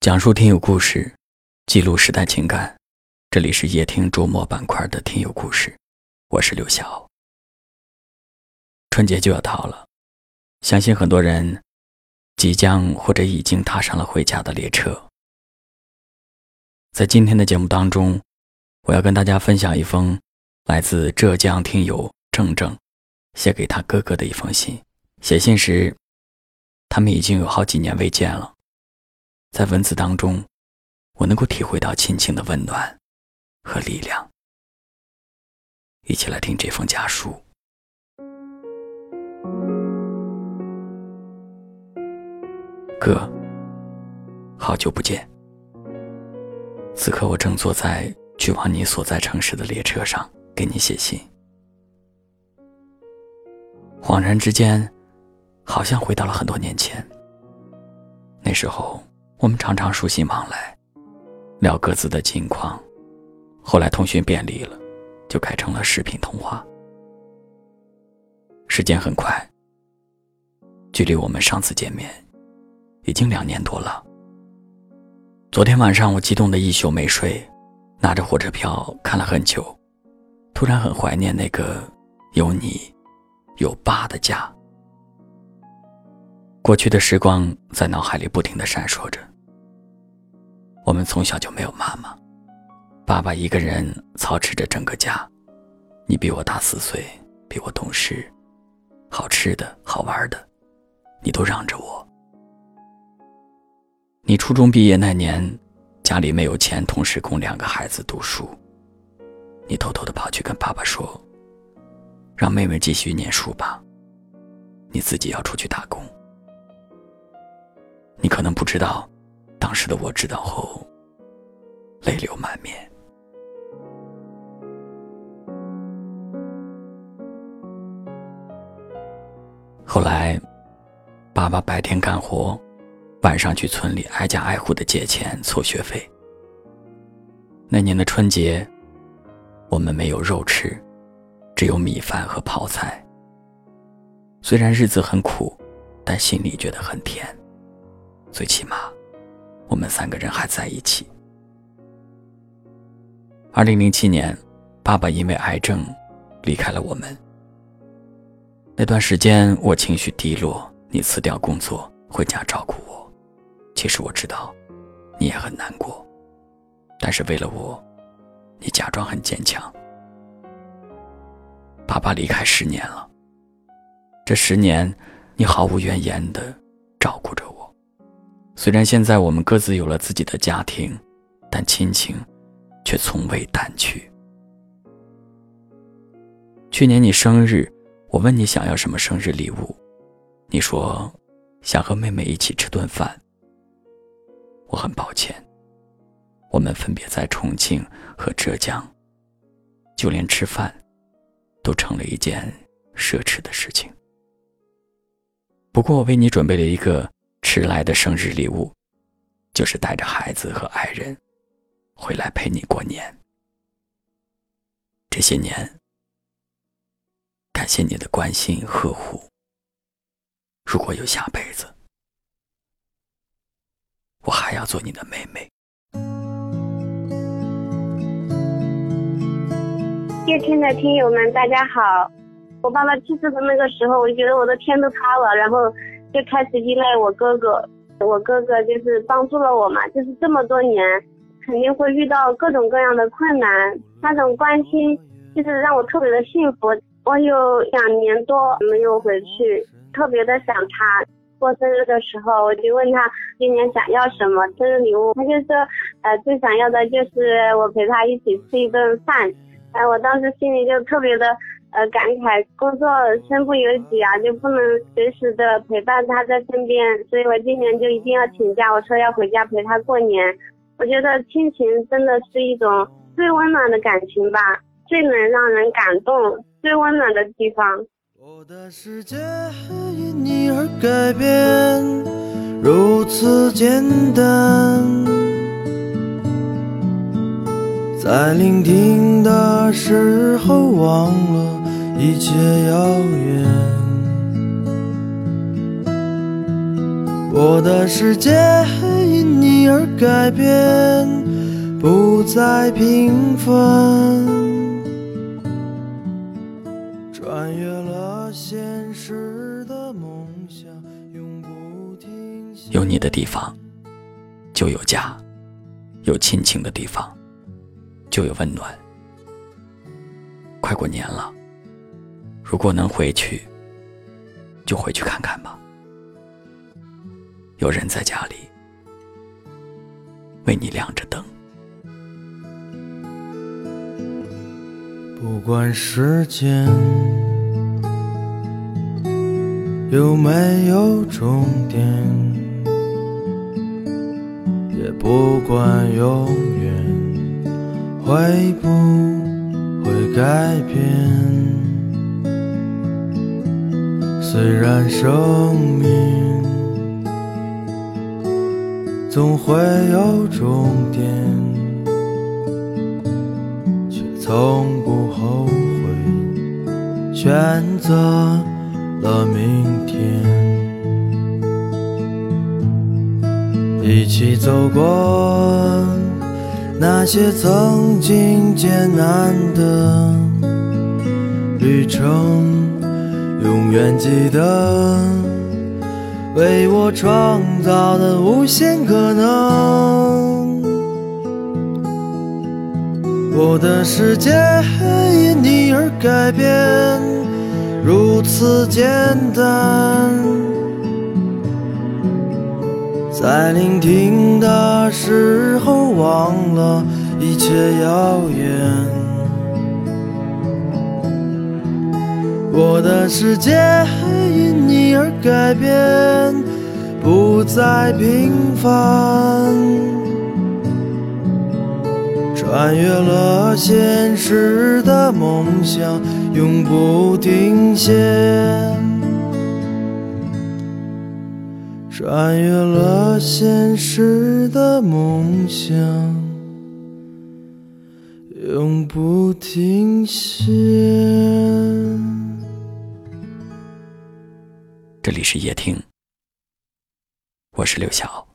讲述听友故事，记录时代情感。这里是夜听周末板块的听友故事，我是刘晓。春节就要到了，相信很多人即将或者已经踏上了回家的列车。在今天的节目当中，我要跟大家分享一封来自浙江听友郑郑写给他哥哥的一封信。写信时，他们已经有好几年未见了。在文字当中，我能够体会到亲情的温暖和力量。一起来听这封家书。哥，好久不见。此刻我正坐在去往你所在城市的列车上，给你写信。恍然之间，好像回到了很多年前。那时候。我们常常书信往来，聊各自的近况。后来通讯便利了，就改成了视频通话。时间很快，距离我们上次见面已经两年多了。昨天晚上我激动的一宿没睡，拿着火车票看了很久，突然很怀念那个有你、有爸的家。过去的时光在脑海里不停的闪烁着。我们从小就没有妈妈，爸爸一个人操持着整个家。你比我大四岁，比我懂事，好吃的好玩的，你都让着我。你初中毕业那年，家里没有钱，同时供两个孩子读书。你偷偷的跑去跟爸爸说：“让妹妹继续念书吧，你自己要出去打工。”你可能不知道。当时的我知道后，泪流满面。后来，爸爸白天干活，晚上去村里挨家挨户的借钱凑学费。那年的春节，我们没有肉吃，只有米饭和泡菜。虽然日子很苦，但心里觉得很甜，最起码。我们三个人还在一起。二零零七年，爸爸因为癌症离开了我们。那段时间我情绪低落，你辞掉工作回家照顾我。其实我知道，你也很难过，但是为了我，你假装很坚强。爸爸离开十年了，这十年，你毫无怨言的照顾着我。虽然现在我们各自有了自己的家庭，但亲情却从未淡去。去年你生日，我问你想要什么生日礼物，你说想和妹妹一起吃顿饭。我很抱歉，我们分别在重庆和浙江，就连吃饭都成了一件奢侈的事情。不过我为你准备了一个。迟来的生日礼物，就是带着孩子和爱人回来陪你过年。这些年，感谢你的关心呵护。如果有下辈子，我还要做你的妹妹。夜听的听友们，大家好！我爸爸去世的那个时候，我觉得我的天都塌了，然后。就开始依赖我哥哥，我哥哥就是帮助了我嘛，就是这么多年，肯定会遇到各种各样的困难，那种关心就是让我特别的幸福。我有两年多没有回去，特别的想他。过生日的时候，我就问他今年想要什么生日礼物，他就说，呃，最想要的就是我陪他一起吃一顿饭。哎，我当时心里就特别的。呃，感慨工作身不由己啊，就不能随时的陪伴他在身边，所以我今年就一定要请假，我说要回家陪他过年。我觉得亲情真的是一种最温暖的感情吧，最能让人感动、最温暖的地方。我的世界因你而改变，如此简单，在聆听的时候忘了。一切遥远，我的世界因你而改变，不再平凡。穿越了现实的梦想，永不停歇。有你的地方，就有家；有亲情的地方，就有温暖。快过年了，如果能回去，就回去看看吧。有人在家里为你亮着灯。不管时间有没有终点，也不管永远会不会改变。虽然生命总会有终点。却从不后悔选择了明天，一起走过那些曾经艰难的旅程，永远记得为我创造的无限可能。我的世界因你而改变，如此简单。在聆听的时候，忘了一切遥远。我的世界因你而改变，不再平凡。穿越了现实的梦想，永不停歇。穿越了现实的梦想，永不停歇。这里是夜听，我是刘晓。